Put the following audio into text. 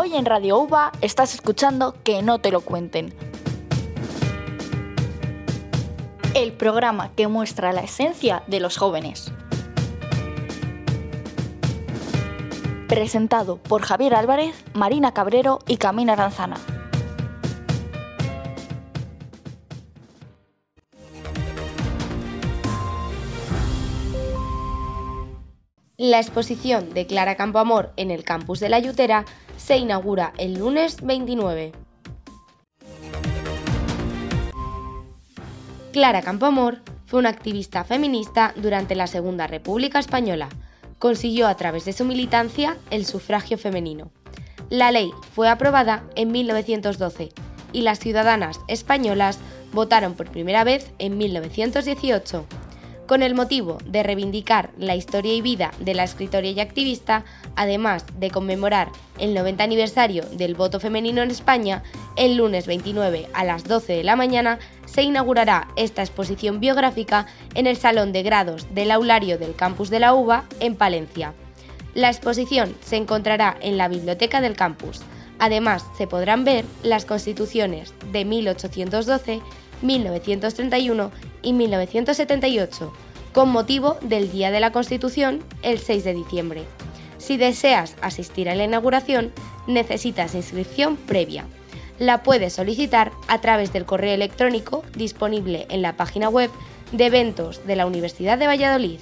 Hoy en Radio UBA estás escuchando Que no te lo cuenten. El programa que muestra la esencia de los jóvenes. Presentado por Javier Álvarez, Marina Cabrero y Camina Aranzana. La exposición de Clara Campoamor en el campus de la Yutera se inaugura el lunes 29. Clara Campoamor fue una activista feminista durante la Segunda República Española. Consiguió a través de su militancia el sufragio femenino. La ley fue aprobada en 1912 y las ciudadanas españolas votaron por primera vez en 1918 con el motivo de reivindicar la historia y vida de la escritora y activista, además de conmemorar el 90 aniversario del voto femenino en España, el lunes 29 a las 12 de la mañana se inaugurará esta exposición biográfica en el Salón de Grados del Aulario del Campus de la UBA en Palencia. La exposición se encontrará en la biblioteca del campus. Además, se podrán ver las constituciones de 1812, 1931 y 1978, con motivo del Día de la Constitución, el 6 de diciembre. Si deseas asistir a la inauguración, necesitas inscripción previa. La puedes solicitar a través del correo electrónico disponible en la página web de eventos de la Universidad de Valladolid